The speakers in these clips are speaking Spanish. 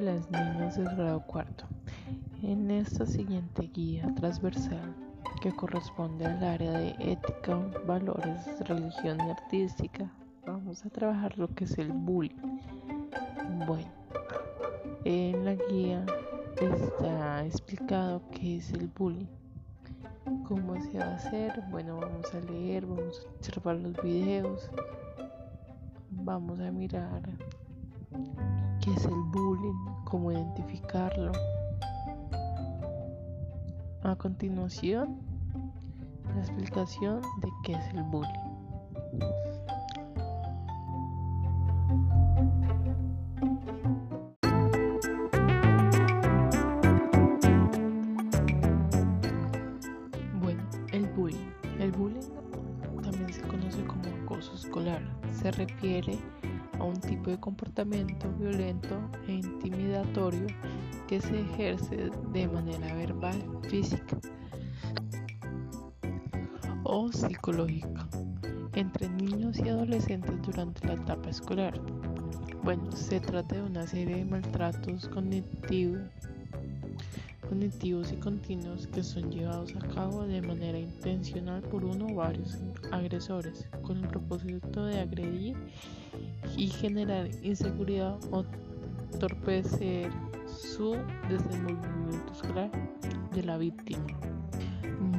Hola niños del grado cuarto. En esta siguiente guía transversal que corresponde al área de ética, valores, religión y artística, vamos a trabajar lo que es el bullying. Bueno, en la guía está explicado qué es el bullying. ¿Cómo se va a hacer? Bueno, vamos a leer, vamos a observar los videos, vamos a mirar qué es el bullying, cómo identificarlo. A continuación, la explicación de qué es el bullying. Bueno, el bullying. El bullying también se conoce como acoso escolar. Se refiere a un tipo de comportamiento violento e intimidatorio que se ejerce de manera verbal, física o psicológica entre niños y adolescentes durante la etapa escolar. Bueno, se trata de una serie de maltratos cognitivos cognitivos y continuos que son llevados a cabo de manera intencional por uno o varios agresores con el propósito de agredir y generar inseguridad o torpecer su desenvolvimiento escolar de la víctima.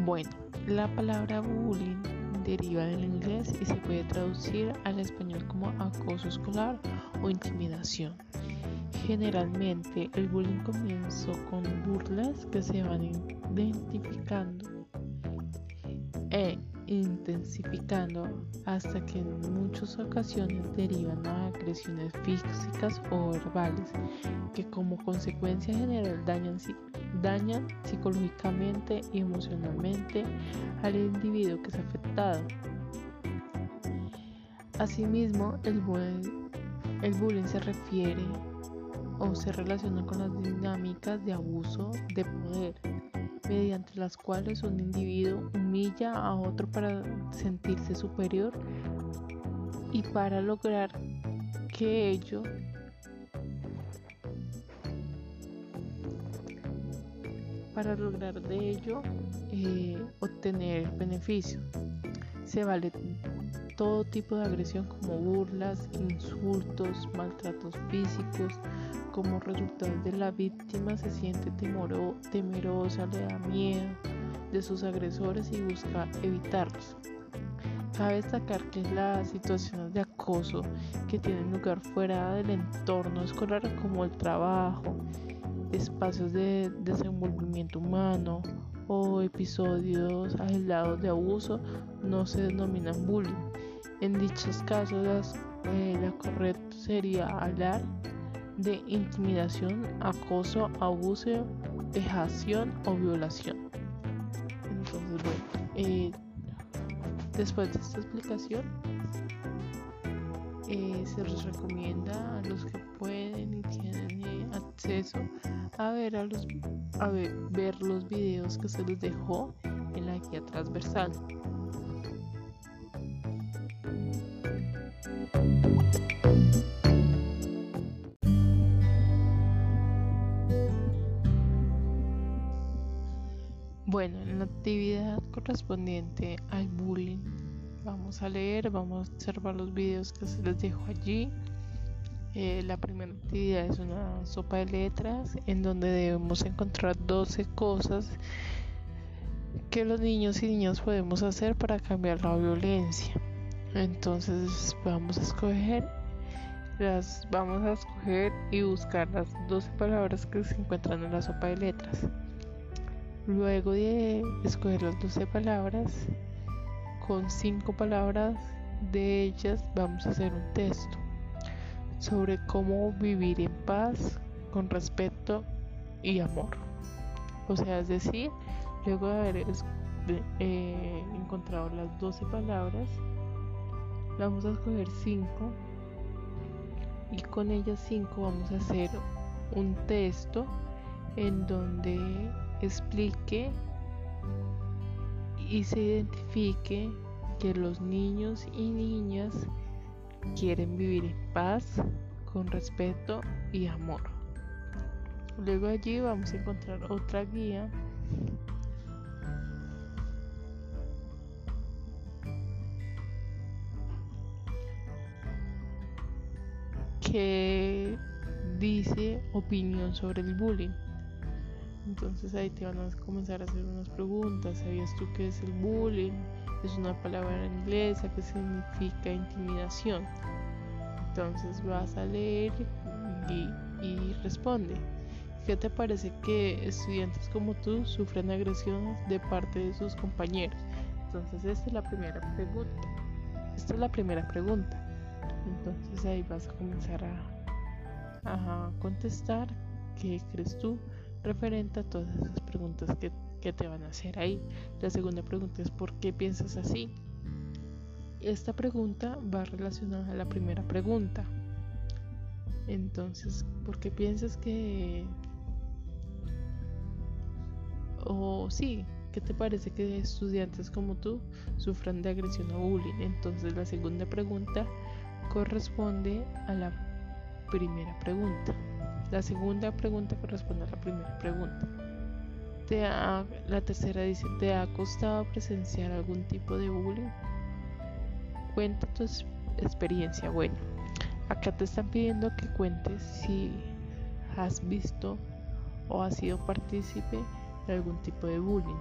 Bueno, la palabra bullying deriva del inglés y se puede traducir al español como acoso escolar o intimidación. Generalmente el bullying comenzó con burlas que se van identificando e intensificando hasta que en muchas ocasiones derivan a agresiones físicas o verbales que como consecuencia general dañan, dañan psicológicamente y emocionalmente al individuo que es afectado. Asimismo, el bullying, el bullying se refiere o se relaciona con las dinámicas de abuso de poder mediante las cuales un individuo humilla a otro para sentirse superior y para lograr que ello para lograr de ello eh, obtener beneficio. Se vale todo tipo de agresión como burlas, insultos, maltratos físicos, como resultado de la víctima se siente temoro, temerosa, le da miedo de sus agresores y busca evitarlos. Cabe destacar que las situaciones de acoso que tienen lugar fuera del entorno escolar como el trabajo, espacios de desenvolvimiento humano o episodios aislados de abuso no se denominan bullying. En dichos casos eh, la correcta sería hablar de intimidación, acoso, abuso, vejación o violación. Entonces, bueno, eh, después de esta explicación, eh, se les recomienda a los que pueden y tienen a ver, a los, a ver, los videos que se les dejó en la guía transversal. Bueno, en la actividad correspondiente al bullying, vamos a leer, vamos a observar los videos que se les dejo allí. Eh, la primera actividad es una sopa de letras en donde debemos encontrar 12 cosas que los niños y niñas podemos hacer para cambiar la violencia. Entonces vamos a escoger las vamos a escoger y buscar las 12 palabras que se encuentran en la sopa de letras. Luego de escoger las 12 palabras, con 5 palabras de ellas vamos a hacer un texto sobre cómo vivir en paz, con respeto y amor. O sea, es decir, luego de haber eh, encontrado las 12 palabras, vamos a escoger 5 y con ellas 5 vamos a hacer un texto en donde explique y se identifique que los niños y niñas quieren vivir en paz, con respeto y amor. Luego allí vamos a encontrar otra guía que dice opinión sobre el bullying. Entonces ahí te van a comenzar a hacer unas preguntas. ¿Sabías tú qué es el bullying? Es una palabra inglesa que significa intimidación. Entonces vas a leer y, responde. ¿Qué te parece que estudiantes como tú sufren agresiones de parte de sus compañeros? Entonces esta es la primera pregunta. Esta es la primera pregunta. Entonces ahí vas a comenzar a, a contestar qué crees tú referente a todas esas preguntas que, que te van a hacer ahí. La segunda pregunta es ¿por qué piensas así? Esta pregunta va relacionada a la primera pregunta. Entonces, ¿por qué piensas que o sí, ¿qué te parece que estudiantes como tú sufran de agresión o bullying? Entonces la segunda pregunta corresponde a la primera pregunta. La segunda pregunta corresponde a la primera pregunta. ¿Te la tercera dice, ¿te ha costado presenciar algún tipo de bullying? Cuenta tu experiencia. Bueno, acá te están pidiendo que cuentes si has visto o has sido partícipe de algún tipo de bullying.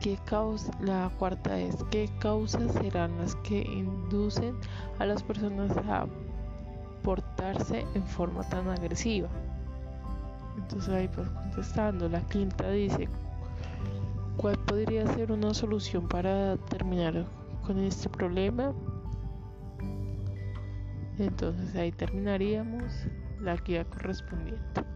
¿Qué causa? La cuarta es ¿qué causas serán las que inducen a las personas a portarse en forma tan agresiva? Entonces ahí pues contestando, la quinta dice ¿cuál podría ser una solución para terminar con este problema? Entonces ahí terminaríamos la guía correspondiente.